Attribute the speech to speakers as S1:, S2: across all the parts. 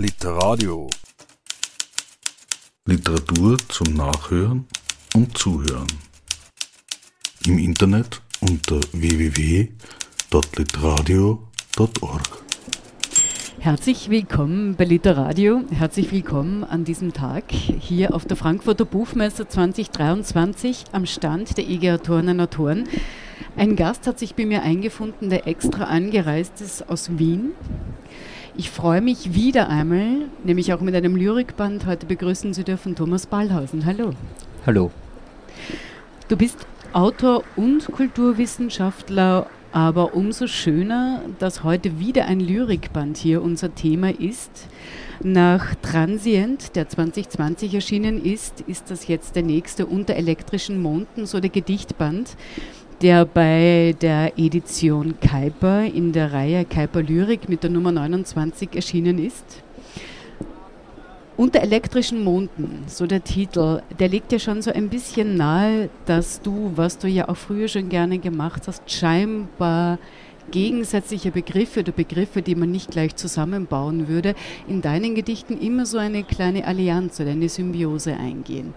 S1: Literadio. Literatur zum Nachhören und Zuhören. Im Internet unter www.literadio.org.
S2: Herzlich willkommen bei Literadio. Herzlich willkommen an diesem Tag hier auf der Frankfurter Buchmesse 2023 am Stand der IG Autoren und Autoren. Ein Gast hat sich bei mir eingefunden, der extra angereist ist aus Wien. Ich freue mich wieder einmal, nämlich auch mit einem Lyrikband heute begrüßen zu dürfen, Thomas Ballhausen. Hallo.
S3: Hallo.
S2: Du bist Autor und Kulturwissenschaftler, aber umso schöner, dass heute wieder ein Lyrikband hier unser Thema ist. Nach Transient, der 2020 erschienen ist, ist das jetzt der nächste unter elektrischen Monden, so der Gedichtband der bei der Edition Kuiper in der Reihe Kuiper Lyrik mit der Nummer 29 erschienen ist. Unter elektrischen Monden, so der Titel, der legt ja schon so ein bisschen nahe, dass du, was du ja auch früher schon gerne gemacht hast, scheinbar gegensätzliche Begriffe oder Begriffe, die man nicht gleich zusammenbauen würde, in deinen Gedichten immer so eine kleine Allianz oder eine Symbiose eingehen.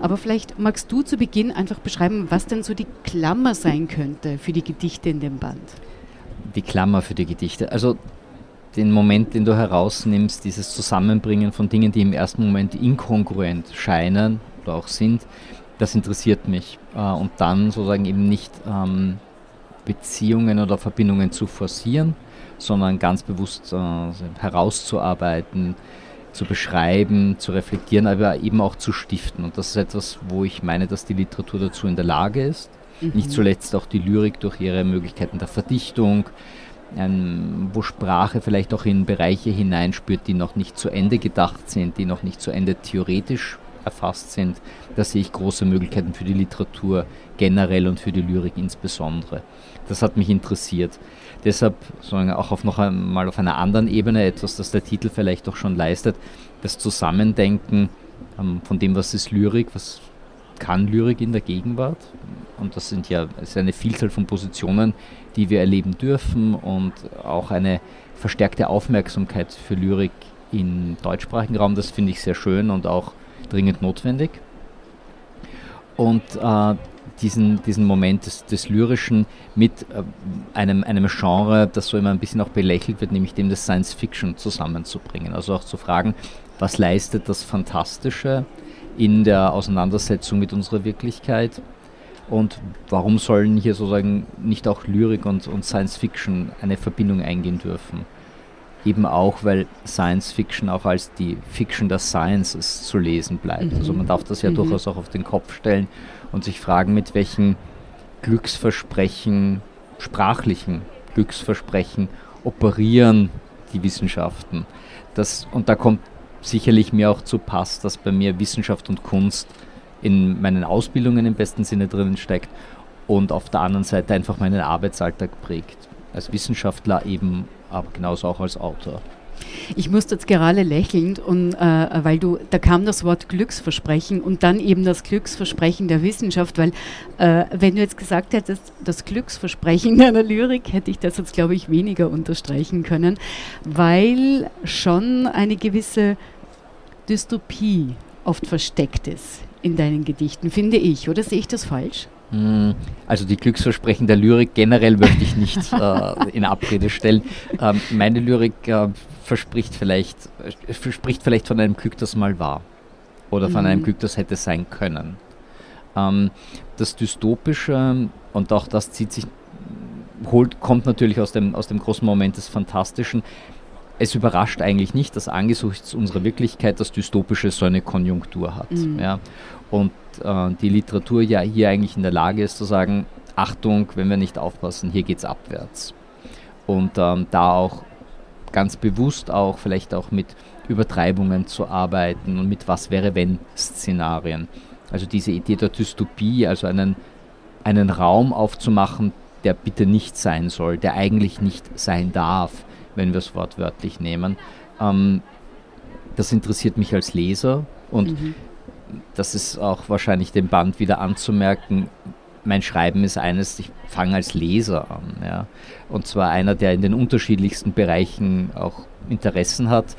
S2: Aber vielleicht magst du zu Beginn einfach beschreiben, was denn so die Klammer sein könnte für die Gedichte in dem Band.
S3: Die Klammer für die Gedichte. Also den Moment, den du herausnimmst, dieses Zusammenbringen von Dingen, die im ersten Moment inkongruent scheinen oder auch sind, das interessiert mich. Äh, und dann sozusagen eben nicht ähm, Beziehungen oder Verbindungen zu forcieren, sondern ganz bewusst äh, herauszuarbeiten, zu beschreiben, zu reflektieren, aber eben auch zu stiften. Und das ist etwas, wo ich meine, dass die Literatur dazu in der Lage ist. Mhm. Nicht zuletzt auch die Lyrik durch ihre Möglichkeiten der Verdichtung, ähm, wo Sprache vielleicht auch in Bereiche hineinspürt, die noch nicht zu Ende gedacht sind, die noch nicht zu Ende theoretisch erfasst sind. Da sehe ich große Möglichkeiten für die Literatur generell und für die Lyrik insbesondere. Das hat mich interessiert. Deshalb auch auf noch einmal auf einer anderen Ebene etwas, das der Titel vielleicht auch schon leistet, das Zusammendenken ähm, von dem, was ist Lyrik, was kann Lyrik in der Gegenwart. Und das sind ja ist eine Vielzahl von Positionen, die wir erleben dürfen und auch eine verstärkte Aufmerksamkeit für Lyrik im deutschsprachigen Raum. Das finde ich sehr schön und auch dringend notwendig. Und äh, diesen, diesen Moment des, des Lyrischen mit äh, einem, einem Genre, das so immer ein bisschen auch belächelt wird, nämlich dem des Science Fiction zusammenzubringen. Also auch zu fragen, was leistet das Fantastische in der Auseinandersetzung mit unserer Wirklichkeit und warum sollen hier sozusagen nicht auch Lyrik und, und Science Fiction eine Verbindung eingehen dürfen? Eben auch, weil Science Fiction auch als die Fiction der Sciences zu lesen bleibt. Mhm. Also man darf das ja mhm. durchaus auch auf den Kopf stellen und sich fragen, mit welchen Glücksversprechen, sprachlichen Glücksversprechen operieren die Wissenschaften. Das, und da kommt sicherlich mir auch zu Pass, dass bei mir Wissenschaft und Kunst in meinen Ausbildungen im besten Sinne drinnen steckt und auf der anderen Seite einfach meinen Arbeitsalltag prägt. Als Wissenschaftler eben, aber genauso auch als Autor.
S2: Ich musste jetzt gerade lächelnd, und, äh, weil du, da kam das Wort Glücksversprechen und dann eben das Glücksversprechen der Wissenschaft, weil äh, wenn du jetzt gesagt hättest, das Glücksversprechen deiner Lyrik, hätte ich das jetzt, glaube ich, weniger unterstreichen können, weil schon eine gewisse Dystopie oft versteckt ist in deinen Gedichten, finde ich. Oder sehe ich das falsch?
S3: Hm, also die Glücksversprechen der Lyrik generell möchte ich nicht äh, in Abrede stellen. Ähm, meine Lyrik äh, verspricht vielleicht, äh, verspricht vielleicht von einem Glück, das mal war. Oder von mhm. einem Glück, das hätte sein können. Ähm, das Dystopische, und auch das zieht sich, holt, kommt natürlich aus dem, aus dem großen Moment des Fantastischen. Es überrascht eigentlich nicht, dass angesichts unserer Wirklichkeit das Dystopische so eine Konjunktur hat. Mhm. Ja? Und äh, die Literatur ja hier eigentlich in der Lage ist zu sagen, Achtung, wenn wir nicht aufpassen, hier geht es abwärts. Und ähm, da auch ganz bewusst auch vielleicht auch mit Übertreibungen zu arbeiten und mit was wäre wenn Szenarien. Also diese Idee der Dystopie, also einen, einen Raum aufzumachen, der bitte nicht sein soll, der eigentlich nicht sein darf, wenn wir es wortwörtlich nehmen. Ähm, das interessiert mich als Leser und mhm das ist auch wahrscheinlich dem Band wieder anzumerken, mein Schreiben ist eines, ich fange als Leser an. Ja. Und zwar einer, der in den unterschiedlichsten Bereichen auch Interessen hat.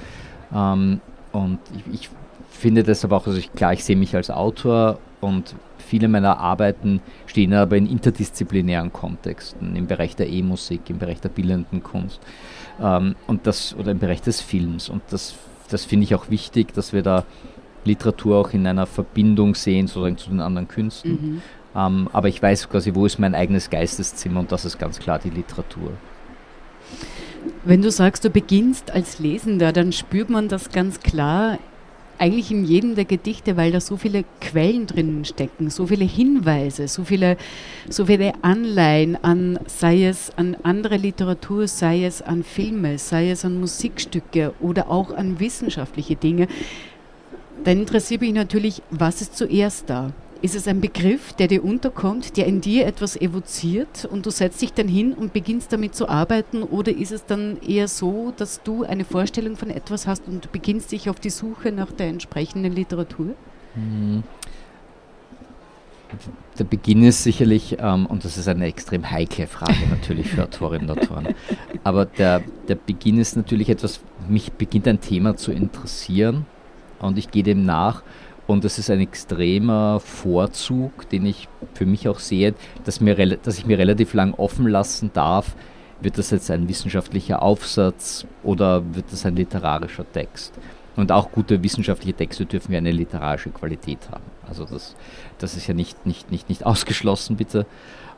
S3: Ähm, und ich, ich finde deshalb auch, also ich, klar, ich sehe mich als Autor und viele meiner Arbeiten stehen aber in interdisziplinären Kontexten, im Bereich der E-Musik, im Bereich der bildenden Kunst ähm, und das, oder im Bereich des Films. Und das, das finde ich auch wichtig, dass wir da Literatur auch in einer Verbindung sehen, sozusagen zu den anderen Künsten. Mhm. Ähm, aber ich weiß quasi, wo ist mein eigenes Geisteszimmer und das ist ganz klar die Literatur.
S2: Wenn du sagst, du beginnst als Lesender, dann spürt man das ganz klar eigentlich in jedem der Gedichte, weil da so viele Quellen drinnen stecken, so viele Hinweise, so viele, so viele Anleihen an, sei es an andere Literatur, sei es an Filme, sei es an Musikstücke oder auch an wissenschaftliche Dinge. Dann interessiert mich natürlich, was ist zuerst da? Ist es ein Begriff, der dir unterkommt, der in dir etwas evoziert und du setzt dich dann hin und beginnst damit zu arbeiten? Oder ist es dann eher so, dass du eine Vorstellung von etwas hast und beginnst dich auf die Suche nach der entsprechenden Literatur? Mhm.
S3: Der Beginn ist sicherlich, ähm, und das ist eine extrem heikle Frage natürlich für Autorinnen und Autoren, aber der, der Beginn ist natürlich etwas, mich beginnt ein Thema zu interessieren und ich gehe dem nach und das ist ein extremer Vorzug, den ich für mich auch sehe, dass, mir, dass ich mir relativ lang offen lassen darf, wird das jetzt ein wissenschaftlicher Aufsatz oder wird das ein literarischer Text. Und auch gute wissenschaftliche Texte dürfen ja eine literarische Qualität haben. Also das, das ist ja nicht, nicht, nicht, nicht ausgeschlossen, bitte.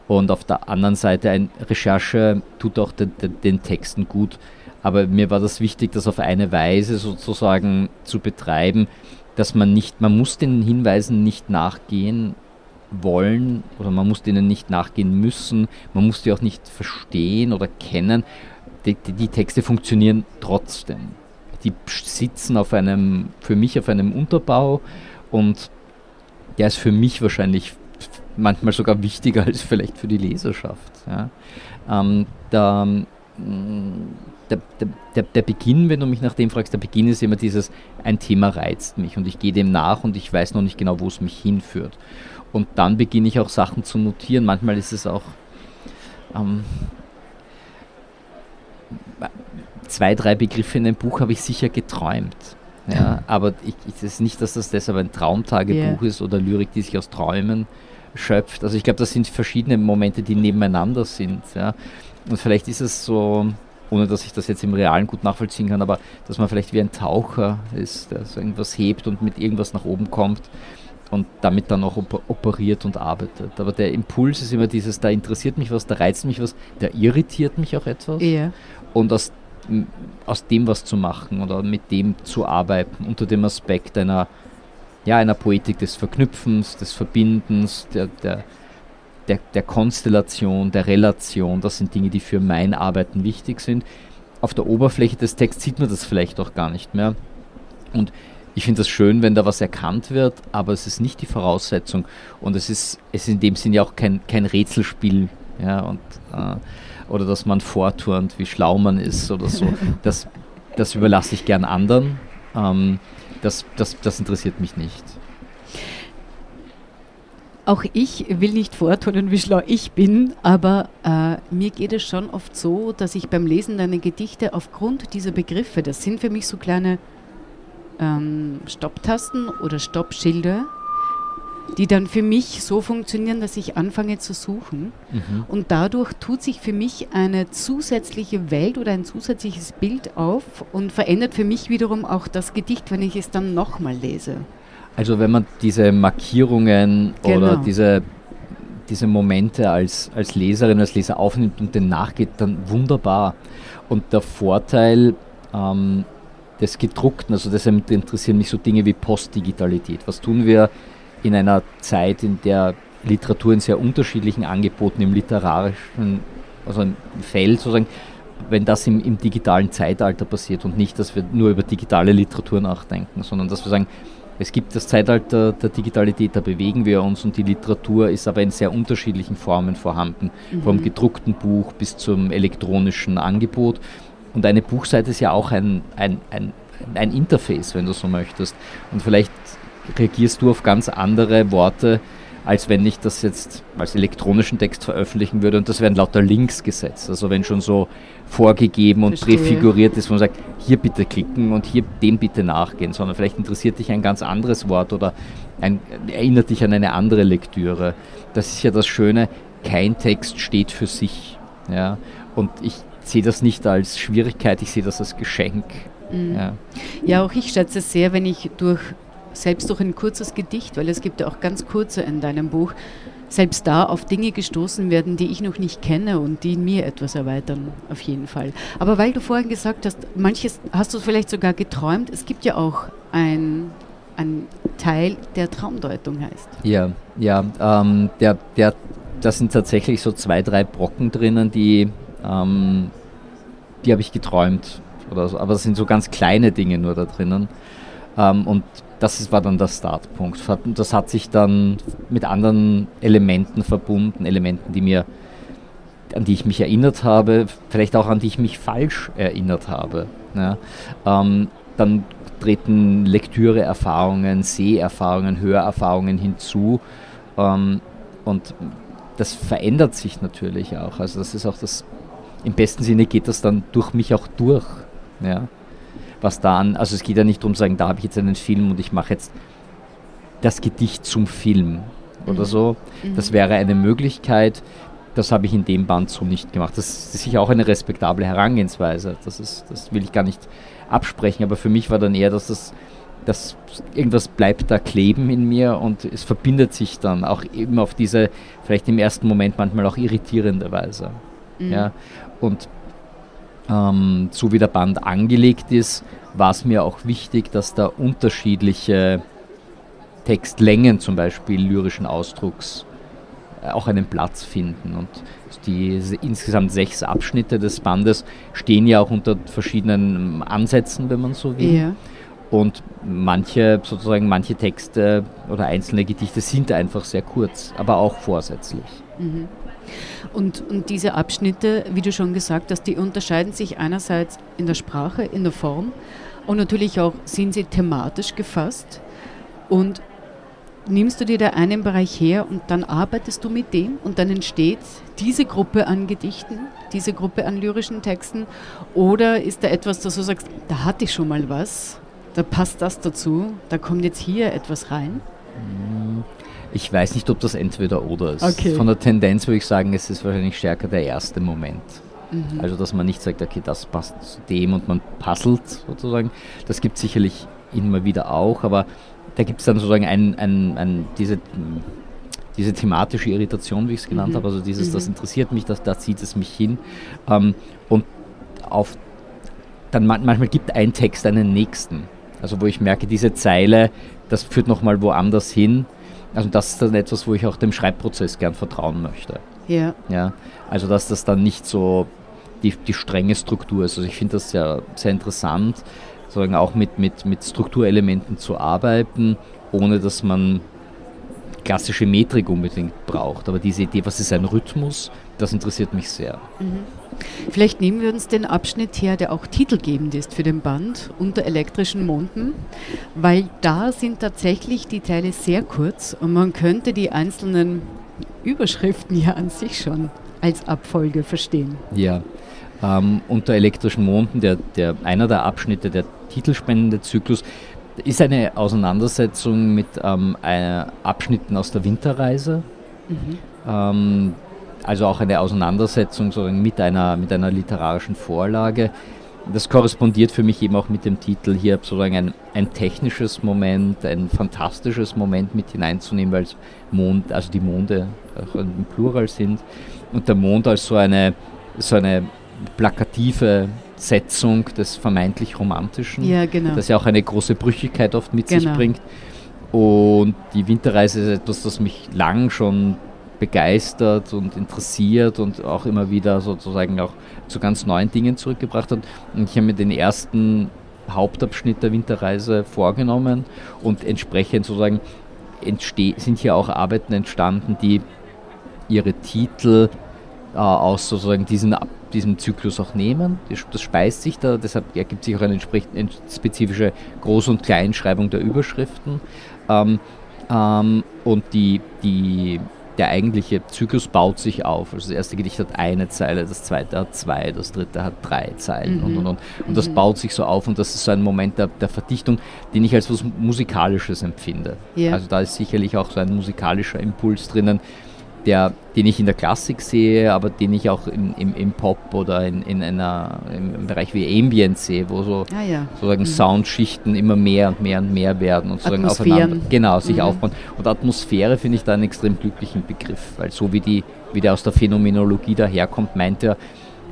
S3: Und auf der anderen Seite, eine Recherche tut auch den, den, den Texten gut. Aber mir war das wichtig, das auf eine Weise sozusagen zu betreiben, dass man nicht, man muss den Hinweisen nicht nachgehen wollen oder man muss denen nicht nachgehen müssen, man muss die auch nicht verstehen oder kennen. Die, die, die Texte funktionieren trotzdem. Die sitzen auf einem, für mich auf einem Unterbau und der ist für mich wahrscheinlich manchmal sogar wichtiger als vielleicht für die Leserschaft. Ja. Ähm, da, der, der, der Beginn, wenn du mich nach dem fragst, der Beginn ist immer dieses, ein Thema reizt mich und ich gehe dem nach und ich weiß noch nicht genau, wo es mich hinführt. Und dann beginne ich auch Sachen zu notieren. Manchmal ist es auch ähm, zwei, drei Begriffe in einem Buch habe ich sicher geträumt. Ja, aber ich, es ist nicht, dass das deshalb ein Traumtagebuch yeah. ist oder Lyrik, die sich aus Träumen schöpft. Also ich glaube, das sind verschiedene Momente, die nebeneinander sind. Ja. Und vielleicht ist es so, ohne dass ich das jetzt im Realen gut nachvollziehen kann, aber dass man vielleicht wie ein Taucher ist, der so irgendwas hebt und mit irgendwas nach oben kommt und damit dann auch operiert und arbeitet. Aber der Impuls ist immer dieses, da interessiert mich was, da reizt mich was, da irritiert mich auch etwas.
S2: Ja.
S3: Und aus, aus dem was zu machen oder mit dem zu arbeiten, unter dem Aspekt einer, ja, einer Poetik des Verknüpfens, des Verbindens, der, der, der, der Konstellation, der Relation, das sind Dinge, die für mein Arbeiten wichtig sind. Auf der Oberfläche des Texts sieht man das vielleicht auch gar nicht mehr. Und ich finde das schön, wenn da was erkannt wird, aber es ist nicht die Voraussetzung. Und es ist, es ist in dem Sinne ja auch kein, kein Rätselspiel. Ja, und, äh, oder dass man vorturnt, wie schlau man ist oder so. Das, das überlasse ich gern anderen. Ähm, das, das, das interessiert mich nicht.
S2: Auch ich will nicht vortun, wie schlau ich bin, aber äh, mir geht es schon oft so, dass ich beim Lesen deiner Gedichte aufgrund dieser Begriffe, das sind für mich so kleine ähm, Stopptasten oder Stoppschilder, die dann für mich so funktionieren, dass ich anfange zu suchen. Mhm. Und dadurch tut sich für mich eine zusätzliche Welt oder ein zusätzliches Bild auf und verändert für mich wiederum auch das Gedicht, wenn ich es dann nochmal lese.
S3: Also wenn man diese Markierungen genau. oder diese, diese Momente als, als Leserin, als Leser aufnimmt und den nachgeht, dann wunderbar. Und der Vorteil ähm, des Gedruckten, also deshalb interessieren mich so Dinge wie Postdigitalität. Was tun wir in einer Zeit, in der Literatur in sehr unterschiedlichen Angeboten im literarischen, also im Feld sozusagen, wenn das im, im digitalen Zeitalter passiert und nicht, dass wir nur über digitale Literatur nachdenken, sondern dass wir sagen, es gibt das Zeitalter der Digitalität, da bewegen wir uns und die Literatur ist aber in sehr unterschiedlichen Formen vorhanden, mhm. vom gedruckten Buch bis zum elektronischen Angebot. Und eine Buchseite ist ja auch ein, ein, ein, ein Interface, wenn du so möchtest. Und vielleicht reagierst du auf ganz andere Worte als wenn ich das jetzt als elektronischen Text veröffentlichen würde und das werden lauter Links gesetzt. Also wenn schon so vorgegeben und
S2: Verstehe.
S3: präfiguriert ist, wo man sagt, hier bitte klicken und hier dem bitte nachgehen, sondern vielleicht interessiert dich ein ganz anderes Wort oder ein, erinnert dich an eine andere Lektüre. Das ist ja das Schöne, kein Text steht für sich. Ja? Und ich sehe das nicht als Schwierigkeit, ich sehe das als Geschenk. Ja.
S2: Ja, auch ich schätze es sehr, wenn ich durch, selbst durch ein kurzes Gedicht, weil es gibt ja auch ganz kurze in deinem Buch, selbst da auf Dinge gestoßen werden, die ich noch nicht kenne und die in mir etwas erweitern, auf jeden Fall. Aber weil du vorhin gesagt hast, manches hast du vielleicht sogar geträumt, es gibt ja auch ein, ein Teil, der Traumdeutung heißt.
S3: Ja, ja, ähm, der, der, da sind tatsächlich so zwei, drei Brocken drinnen, die, ähm, die habe ich geträumt. Oder so, aber es sind so ganz kleine Dinge nur da drinnen. Ähm, und das war dann der Startpunkt. Das hat sich dann mit anderen Elementen verbunden, Elementen, die mir, an die ich mich erinnert habe, vielleicht auch an die ich mich falsch erinnert habe. Ja. Ähm, dann treten Lektüre-Erfahrungen, Seherfahrungen, Hörerfahrungen hinzu. Ähm, und das verändert sich natürlich auch. Also das ist auch das, im besten Sinne geht das dann durch mich auch durch. Ja? Was da an, also es geht ja nicht darum zu sagen, da habe ich jetzt einen Film und ich mache jetzt das Gedicht zum Film oder so. Das wäre eine Möglichkeit. Das habe ich in dem Band so nicht gemacht. Das ist sicher auch eine respektable Herangehensweise. Das, ist, das will ich gar nicht absprechen. Aber für mich war dann eher, dass das dass irgendwas bleibt da kleben in mir und es verbindet sich dann auch eben auf diese, vielleicht im ersten Moment manchmal auch irritierende Weise. Ja? Und ähm, so wie der Band angelegt ist, war es mir auch wichtig, dass da unterschiedliche Textlängen zum Beispiel lyrischen Ausdrucks äh, auch einen Platz finden. Und die insgesamt sechs Abschnitte des Bandes stehen ja auch unter verschiedenen Ansätzen, wenn man so will.
S2: Ja.
S3: Und manche, sozusagen manche Texte oder einzelne Gedichte sind einfach sehr kurz, aber auch vorsätzlich.
S2: Und, und diese Abschnitte, wie du schon gesagt hast, die unterscheiden sich einerseits in der Sprache, in der Form und natürlich auch sind sie thematisch gefasst. Und nimmst du dir da einen Bereich her und dann arbeitest du mit dem und dann entsteht diese Gruppe an Gedichten, diese Gruppe an lyrischen Texten? Oder ist da etwas, dass du sagst, da hatte ich schon mal was, da passt das dazu, da kommt jetzt hier etwas rein?
S3: Ich weiß nicht, ob das entweder oder ist.
S2: Okay.
S3: Von der Tendenz würde ich sagen, es ist wahrscheinlich stärker der erste Moment. Also, dass man nicht sagt, okay, das passt zu dem und man puzzelt sozusagen. Das gibt es sicherlich immer wieder auch, aber da gibt es dann sozusagen ein, ein, ein, diese, diese thematische Irritation, wie ich es genannt habe. Also, dieses, das interessiert mich, das, da zieht es mich hin. Ähm, und auf, dann man, manchmal gibt ein Text einen nächsten. Also, wo ich merke, diese Zeile, das führt nochmal woanders hin. Also, das ist dann etwas, wo ich auch dem Schreibprozess gern vertrauen möchte.
S2: Ja.
S3: Ja, also dass das dann nicht so die, die strenge Struktur ist. Also ich finde das sehr, sehr interessant, sozusagen auch mit, mit, mit Strukturelementen zu arbeiten, ohne dass man klassische Metrik unbedingt braucht. Aber diese Idee, was ist ein Rhythmus, das interessiert mich sehr.
S2: Vielleicht nehmen wir uns den Abschnitt her, der auch titelgebend ist für den Band unter elektrischen Monden, weil da sind tatsächlich die Teile sehr kurz und man könnte die einzelnen Überschriften ja an sich schon als Abfolge verstehen.
S3: Ja, ähm, unter elektrischen Monden, der, der, einer der Abschnitte, der titelspendende Zyklus, ist eine Auseinandersetzung mit ähm, äh, Abschnitten aus der Winterreise. Ähm, also auch eine Auseinandersetzung sozusagen mit einer, mit einer literarischen Vorlage. Das korrespondiert für mich eben auch mit dem Titel hier sozusagen ein, ein technisches Moment, ein fantastisches Moment mit hineinzunehmen, weil Mond, also die Monde auch im Plural sind und der Mond als so eine, so eine plakative Setzung des vermeintlich Romantischen,
S2: Ja, genau.
S3: das ja auch eine große Brüchigkeit oft mit sich
S2: Genau.
S3: bringt. Und die Winterreise ist etwas, das mich lang schon begeistert und interessiert und auch immer wieder sozusagen auch zu ganz neuen Dingen zurückgebracht hat. Und ich habe mir den ersten Hauptabschnitt der Winterreise vorgenommen und entsprechend sozusagen sind hier auch Arbeiten entstanden, die ihre Titel äh, aus sozusagen diesen, diesem Zyklus auch nehmen. Das, speist sich da, deshalb ergibt sich auch eine entsprechend eine spezifische Groß- und Kleinschreibung der Überschriften. Ähm, Ähm, und die, die, der eigentliche Zyklus baut sich auf. Also das erste Gedicht hat eine Zeile, das zweite hat zwei, das dritte hat drei Zeilen mhm. und, und, und. Und das mhm. baut sich so auf und das ist so ein Moment der, der Verdichtung, den ich als was Musikalisches empfinde. Yeah. Also da ist sicherlich auch so ein musikalischer Impuls drinnen, der, den ich in der Klassik sehe, aber den ich auch im, im, im Pop oder in, in einer, im Bereich wie Ambient sehe, wo so ah, ja. sozusagen mhm. Soundschichten immer mehr und mehr und mehr werden und sozusagen aufeinander genau, sich mhm. aufbauen. Und Atmosphäre finde ich da einen extrem glücklichen Begriff, weil so wie, die, wie der aus der Phänomenologie daherkommt, meint er,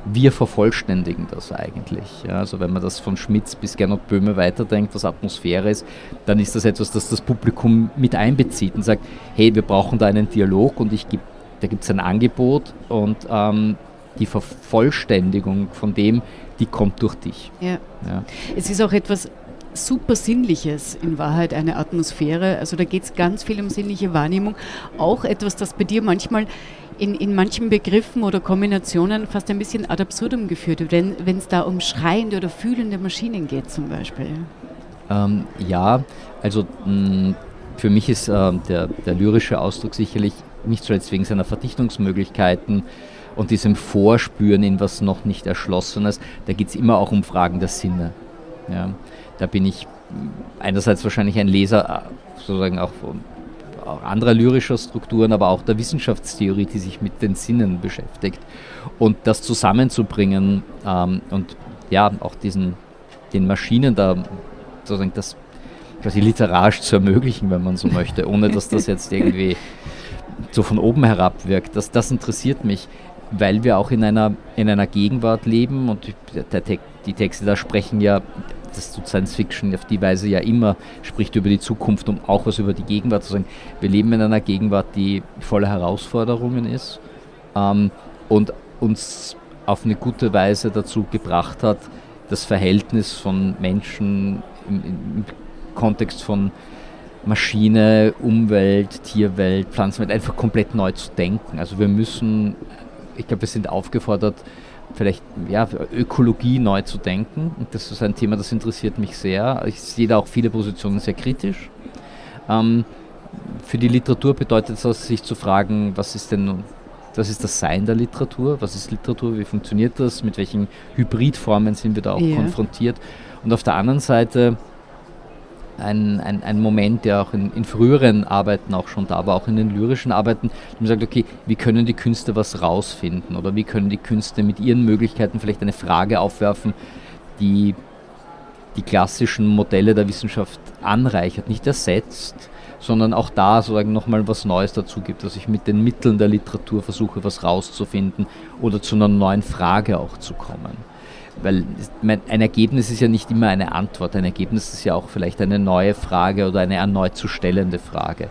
S3: wir vervollständigen das eigentlich. Ja, also wenn man das von Schmitz bis Gernot Böhme weiterdenkt, was Atmosphäre ist, dann ist das etwas, das das Publikum mit einbezieht und sagt, hey, wir brauchen da einen Dialog und ich gebe, da gibt es ein Angebot und ähm, die Vervollständigung von dem, die kommt durch dich.
S2: Ja. ja. Es ist auch etwas super Sinnliches in Wahrheit, eine Atmosphäre. Also da geht es ganz viel um sinnliche Wahrnehmung. Auch etwas, das bei dir manchmal in, in manchen Begriffen oder Kombinationen fast ein bisschen ad absurdum geführt wenn es da um schreiende oder fühlende Maschinen geht zum Beispiel.
S3: Ähm, ja, also mh, für mich ist äh, der, der lyrische Ausdruck sicherlich nicht zuletzt wegen seiner Verdichtungsmöglichkeiten und diesem Vorspüren in was noch nicht Erschlossenes, da geht es immer auch um Fragen der Sinne. Ja. Da bin ich einerseits wahrscheinlich ein Leser äh, sozusagen auch anderer lyrischer Strukturen, aber auch der Wissenschaftstheorie, die sich mit den Sinnen beschäftigt. Und das zusammenzubringen ähm, und ja, auch diesen, den Maschinen da sozusagen das quasi literarisch zu ermöglichen, wenn man so möchte, ohne dass das jetzt irgendwie so von oben herab wirkt. Das, das interessiert mich, weil wir auch in einer, in einer Gegenwart leben und der, der, die Texte da sprechen ja das tut Science Fiction auf die Weise ja immer, spricht über die Zukunft, um auch was über die Gegenwart zu sagen. Wir leben in einer Gegenwart, die voller Herausforderungen ist ähm, und uns auf eine gute Weise dazu gebracht hat, das Verhältnis von Menschen im, im Kontext von Maschine, Umwelt, Tierwelt, Pflanzenwelt einfach komplett neu zu denken. Also wir müssen, ich glaube, wir sind aufgefordert, vielleicht ja, Ökologie neu zu denken. Und das ist ein Thema, das interessiert mich sehr. Ich sehe da auch viele Positionen sehr kritisch. Ähm, für die Literatur bedeutet das, sich zu fragen, was ist denn was ist das Sein der Literatur? Was ist Literatur? Wie funktioniert das? Mit welchen Hybridformen sind wir da auch ja. konfrontiert? Und auf der anderen Seite ein, ein, ein Moment, der auch in, in, früheren Arbeiten auch schon da war, auch in den lyrischen Arbeiten, man sagt, okay, wie können die Künste was rausfinden oder wie können die Künste mit ihren Möglichkeiten vielleicht eine Frage aufwerfen, die die klassischen Modelle der Wissenschaft anreichert, nicht ersetzt, sondern auch da sozusagen nochmal was Neues dazu gibt, dass ich mit den Mitteln der Literatur versuche, was rauszufinden oder zu einer neuen Frage auch zu kommen. Weil ein Ergebnis ist ja nicht immer eine Antwort, ein Ergebnis ist ja auch vielleicht eine neue Frage oder eine erneut zu stellende Frage.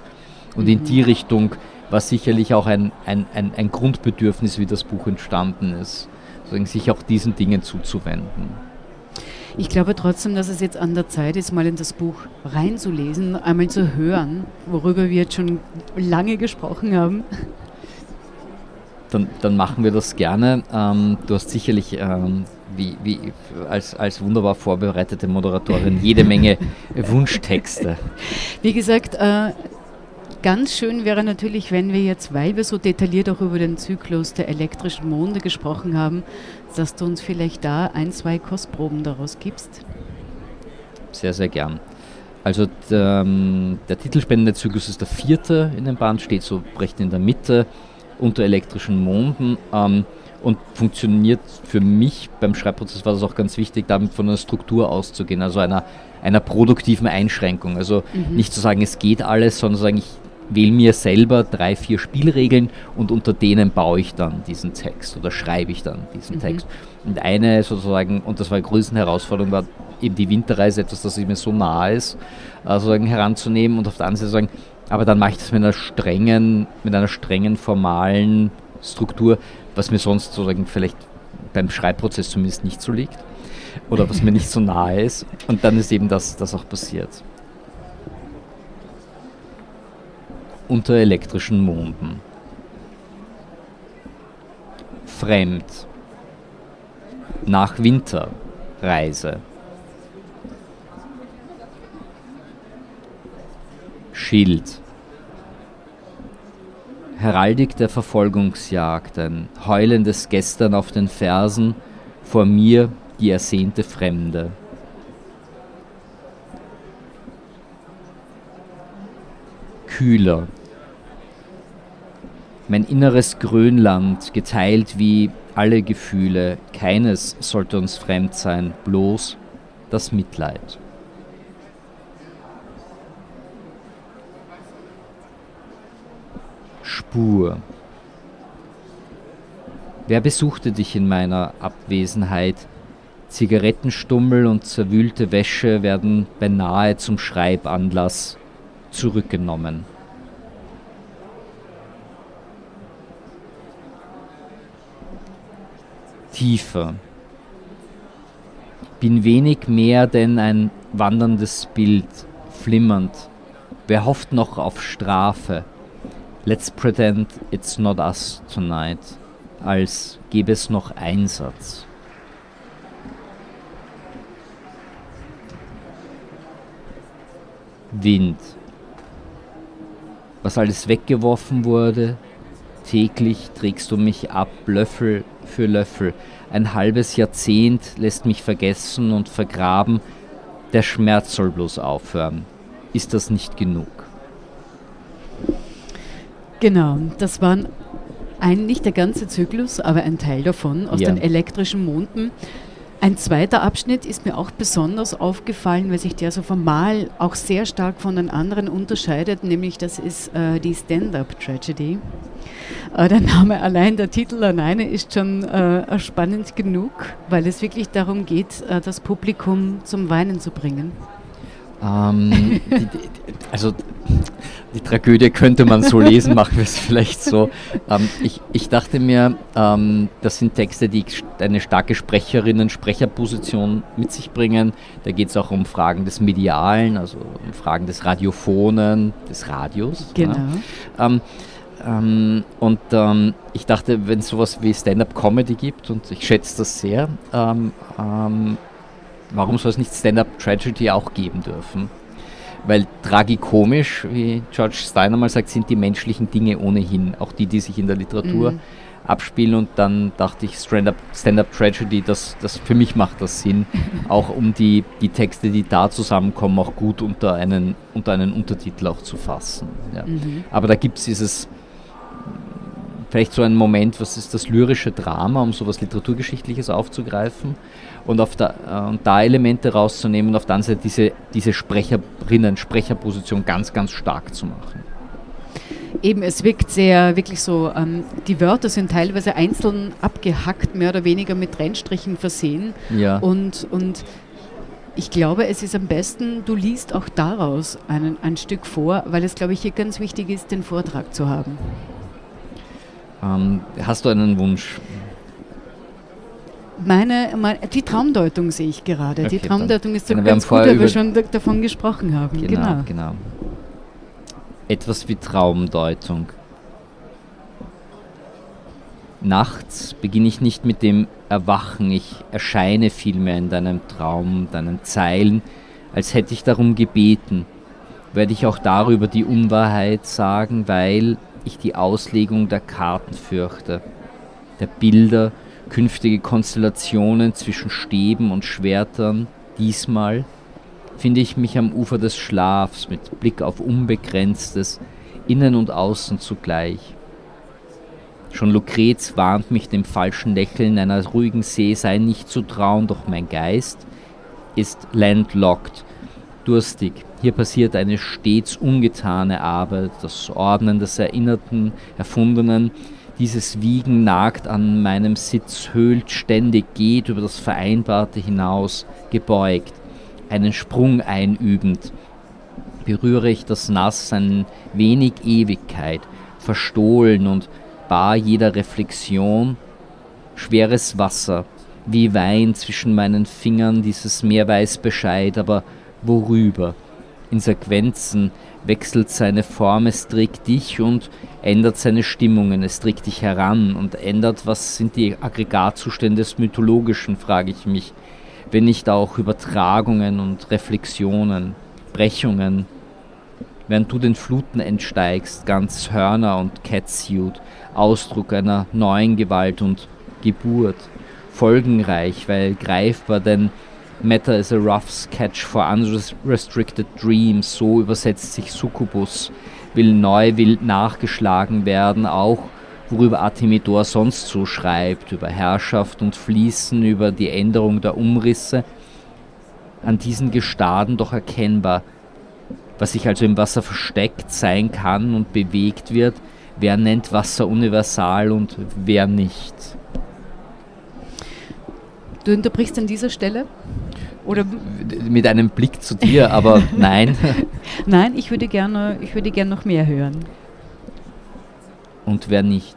S3: Und in die mhm. Richtung war sicherlich auch ein, ein, ein, ein Grundbedürfnis, wie das Buch entstanden ist, sich auch diesen Dingen zuzuwenden.
S2: Ich glaube trotzdem, dass es jetzt an der Zeit ist, mal in das Buch reinzulesen, einmal zu hören, worüber wir jetzt schon lange gesprochen haben.
S3: Dann, dann machen wir das gerne. Ähm, du hast sicherlich ähm, wie, wie als, als wunderbar vorbereitete Moderatorin jede Menge Wunschtexte.
S2: Wie gesagt, äh, ganz schön wäre natürlich, wenn wir jetzt, weil wir so detailliert auch über den Zyklus der elektrischen Monde gesprochen haben, dass du uns vielleicht da ein, zwei Kostproben daraus gibst.
S3: Sehr, sehr gern. Also der, ähm, der titelspendende Zyklus ist der vierte in dem Band, steht so recht in der Mitte unter elektrischen Monden. Ähm, und funktioniert für mich beim Schreibprozess war das auch ganz wichtig, damit von einer Struktur auszugehen, also einer, einer produktiven Einschränkung. Also mhm. nicht zu sagen, es geht alles, sondern zu sagen, ich wähle mir selber drei, vier Spielregeln und unter denen baue ich dann diesen Text oder schreibe ich dann diesen mhm. Text. Und eine sozusagen, und das war die größte Herausforderung, war eben die Winterreise, etwas, das mir so nahe ist, äh, sozusagen heranzunehmen und auf der anderen Seite sagen, aber dann mache ich das mit einer strengen, mit einer strengen formalen Struktur, was mir sonst sozusagen vielleicht beim Schreibprozess zumindest nicht so liegt oder was mir nicht so nahe ist. Und dann ist eben das, das auch passiert. Unter elektrischen Monden. Fremd. Nach Winterreise. Schild Heraldik der Verfolgungsjagd, ein heulendes Gestern auf den Fersen, vor mir die ersehnte Fremde. Kühler. Mein inneres Grönland, geteilt wie alle Gefühle, keines sollte uns fremd sein, bloß das Mitleid. Spur. Wer besuchte dich in meiner Abwesenheit? Zigarettenstummel und zerwühlte Wäsche werden beinahe zum Schreibanlass zurückgenommen. Tiefer. Bin wenig mehr denn ein wanderndes Bild, flimmernd. Wer hofft noch auf Strafe? Let's pretend it's not us tonight, als gäbe es noch Einsatz. Wind. Was alles weggeworfen wurde, täglich trägst du mich ab, Löffel für Löffel. Ein halbes Jahrzehnt lässt mich vergessen und vergraben, der Schmerz soll bloß aufhören. Ist das nicht genug?
S2: Genau, das waren ein, nicht der ganze Zyklus, aber ein Teil davon aus
S3: Ja.
S2: den elektrischen Monden. Ein zweiter Abschnitt ist mir auch besonders aufgefallen, weil sich der so formal auch sehr stark von den anderen unterscheidet, nämlich das ist äh, die Stand-Up-Tragedy. Äh, der Name allein, der Titel alleine ist schon äh, spannend genug, weil es wirklich darum geht, äh, das Publikum zum Weinen zu bringen.
S3: Ähm, die, die, also die Tragödie könnte man so lesen, machen wir es vielleicht so. Ähm, ich, ich dachte mir, ähm, das sind Texte, die eine starke Sprecherinnen-Sprecherposition mit sich bringen. Da geht es auch um Fragen des Medialen, also um Fragen des Radiophonen, des Radios.
S2: Genau.
S3: Ja. Ähm, ähm, und ähm, ich dachte, wenn es sowas wie Stand-up-Comedy gibt, und ich schätze das sehr, ähm, ähm, warum soll es nicht Stand-up-Tragedy auch geben dürfen? Weil tragikomisch, wie George Steiner mal sagt, sind die menschlichen Dinge ohnehin, auch die, die sich in der Literatur
S2: Mhm.
S3: abspielen. Und dann dachte ich, Stand-up Stand Tragedy, das, das für mich macht das Sinn, auch um die, die Texte, die da zusammenkommen, auch gut unter einen, unter einen Untertitel auch zu fassen. Ja.
S2: Mhm.
S3: Aber da gibt es dieses, vielleicht so einen Moment, was ist das lyrische Drama, um sowas Literaturgeschichtliches aufzugreifen und, auf der, äh, und da Elemente rauszunehmen und auf der anderen Seite diese, diese Sprecherinnen, Sprecherposition ganz, ganz stark zu machen.
S2: Eben, es wirkt sehr wirklich so, ähm, die Wörter sind teilweise einzeln abgehackt, mehr oder weniger mit Trennstrichen versehen.
S3: Ja.
S2: Und, und ich glaube, es ist am besten, du liest auch daraus einen, ein Stück vor, weil es, glaube ich, hier ganz wichtig ist, den Vortrag zu haben.
S3: Ähm, hast du einen Wunsch?
S2: Meine, meine, die Traumdeutung sehe ich gerade. die
S3: Okay, dann-
S2: Traumdeutung ist so
S3: dann,
S2: ganz gut, weil wir schon da, davon gesprochen haben.
S3: Genau,
S2: Genau.
S3: genau. Etwas wie Traumdeutung. Nachts beginne ich nicht mit dem Erwachen, ich erscheine vielmehr in deinem Traum, deinen Zeilen, als hätte ich darum gebeten. Werde ich auch darüber die Unwahrheit sagen, weil ich die Auslegung der Karten fürchte, der Bilder, künftige Konstellationen zwischen Stäben und Schwertern, diesmal finde ich mich am Ufer des Schlafs mit Blick auf Unbegrenztes, innen und außen zugleich. Schon Lucrez warnt mich dem falschen Lächeln einer ruhigen See sei nicht zu trauen, doch mein Geist ist landlocked, durstig. Hier passiert eine stets ungetane Arbeit, das Ordnen des Erinnerten, Erfundenen. Dieses Wiegen nagt an meinem Sitz, höhlt ständig, geht über das Vereinbarte hinaus, gebeugt einen Sprung einübend, berühre ich das Nass ein wenig Ewigkeit, verstohlen und bar jeder Reflexion, schweres Wasser, wie Wein zwischen meinen Fingern, dieses Meer weiß Bescheid, aber worüber? In Sequenzen wechselt seine Form, es trägt dich und ändert seine Stimmungen, es trägt dich heran und ändert, was sind die Aggregatzustände des Mythologischen, frage ich mich wenn nicht auch Übertragungen und Reflexionen, Brechungen, während du den Fluten entsteigst, ganz Hörner und Catsuit, Ausdruck einer neuen Gewalt und Geburt, folgenreich, weil greifbar, denn Matter is a rough sketch for unrestricted dreams, so übersetzt sich Succubus, will neu, will nachgeschlagen werden, auch worüber Artemidor sonst so schreibt, über Herrschaft und Fließen, über die Änderung der Umrisse, an diesen Gestaden doch erkennbar, was sich also im Wasser versteckt sein kann und bewegt wird, wer nennt Wasser universal und wer nicht.
S2: Du unterbrichst an dieser Stelle?
S3: Oder mit einem Blick zu dir, aber nein.
S2: nein, ich würde gerne, ich würde gerne noch mehr hören.
S3: Und wer nicht?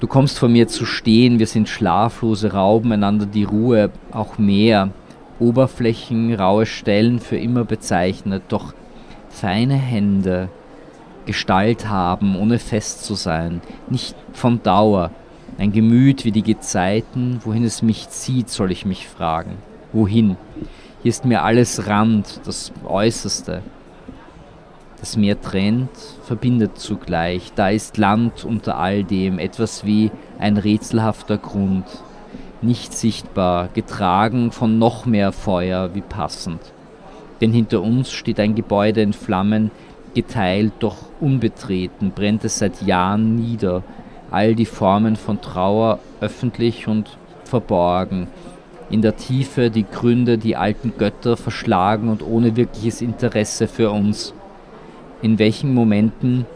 S3: Du kommst vor mir zu stehen, wir sind schlaflose, rauben einander die Ruhe, auch mehr. Oberflächen, raue Stellen für immer bezeichnet, doch feine Hände, Gestalt haben, ohne fest zu sein, nicht von Dauer, ein Gemüt wie die Gezeiten, wohin es mich zieht, soll ich mich fragen. Wohin? Hier ist mir alles Rand, das Äußerste. Das Meer trennt, verbindet zugleich. Da ist Land unter all dem, etwas wie ein rätselhafter Grund. Nicht sichtbar, getragen von noch mehr Feuer wie passend. Denn hinter uns steht ein Gebäude in Flammen, geteilt, doch unbetreten, brennt es seit Jahren nieder, all die Formen von Trauer öffentlich und verborgen. In der Tiefe die Gründe, die alten Götter verschlagen und ohne wirkliches Interesse für uns. In welchen Momenten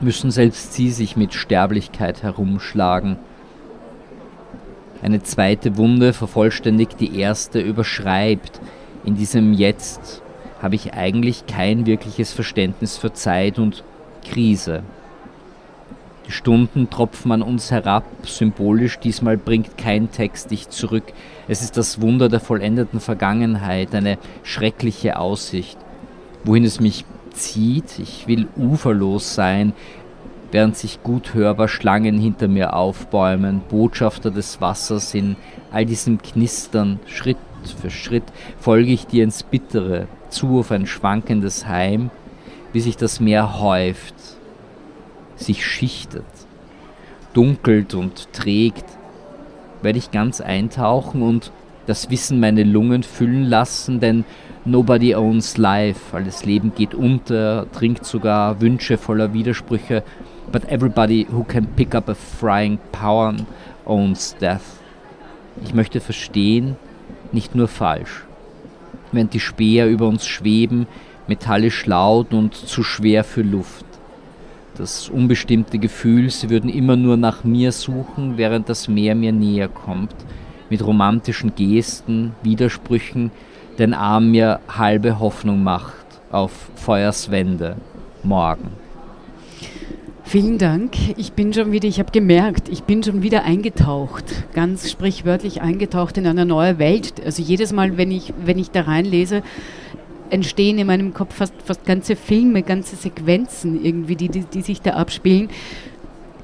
S3: müssen selbst sie sich mit Sterblichkeit herumschlagen? Eine zweite Wunde vervollständigt die erste, überschreibt. In diesem Jetzt habe ich eigentlich kein wirkliches Verständnis für Zeit und Krise. Stunden tropfen an uns herab, symbolisch, diesmal bringt kein Text dich zurück. Es ist das Wunder der vollendeten Vergangenheit, eine schreckliche Aussicht. Wohin es mich zieht, ich will uferlos sein, während sich gut hörbar Schlangen hinter mir aufbäumen, Botschafter des Wassers in all diesem Knistern, Schritt für Schritt folge ich dir ins Bittere, zu auf ein schwankendes Heim, wie sich das Meer häuft, sich schichtet, dunkelt und trägt, werde ich ganz eintauchen und das Wissen meine Lungen füllen lassen, denn nobody owns life, alles Leben geht unter, trinkt sogar Wünsche voller Widersprüche, but everybody who can pick up a frying pan owns death. Ich möchte verstehen, nicht nur falsch. Während die Speer über uns schweben, metallisch laut und zu schwer für Luft das unbestimmte Gefühl, sie würden immer nur nach mir suchen, während das Meer mir näher kommt, mit romantischen Gesten, Widersprüchen, den Arm mir halbe Hoffnung macht auf Feuerswände morgen.
S2: Vielen Dank. Ich bin schon wieder, ich habe gemerkt, ich bin schon wieder eingetaucht, ganz sprichwörtlich eingetaucht in eine neue Welt. Also jedes Mal, wenn ich, wenn ich da reinlese, entstehen in meinem Kopf fast, fast ganze Filme, ganze Sequenzen irgendwie, die, die, die sich da abspielen.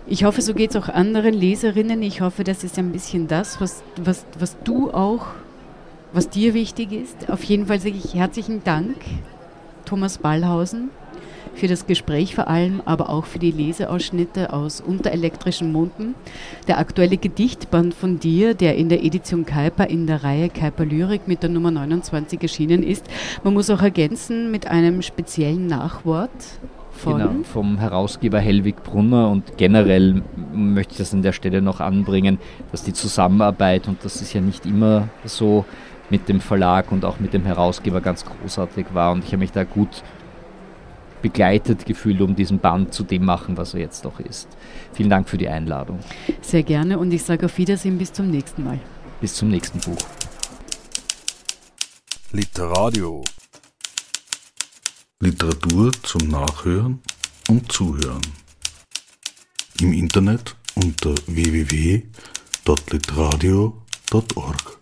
S2: Ich hoffe, so geht es auch anderen Leserinnen. Ich hoffe, das ist ein bisschen das, was, was, was du auch, was dir wichtig ist. Auf jeden Fall sage ich herzlichen Dank, Thomas Ballhausen für das Gespräch vor allem, aber auch für die Leseausschnitte aus Unterelektrischen Monden. Der aktuelle Gedichtband von dir, der in der Edition Kuiper in der Reihe Kuiper Lyrik mit der Nummer 29 erschienen ist. Man muss auch ergänzen mit einem speziellen Nachwort. Von genau,
S3: vom Herausgeber Helwig Brunner und generell möchte ich das an der Stelle noch anbringen, dass die Zusammenarbeit, und das ist ja nicht immer so, mit dem Verlag und auch mit dem Herausgeber ganz großartig war und ich habe mich da gut begleitet gefühlt, um diesen Band zu dem machen, was er jetzt doch ist. Vielen Dank für die Einladung.
S2: Sehr gerne und ich sage auf Wiedersehen bis zum nächsten Mal.
S3: Bis zum nächsten Buch.
S1: Literadio. Literatur zum Nachhören und Zuhören. Im Internet unter www.literadio.org.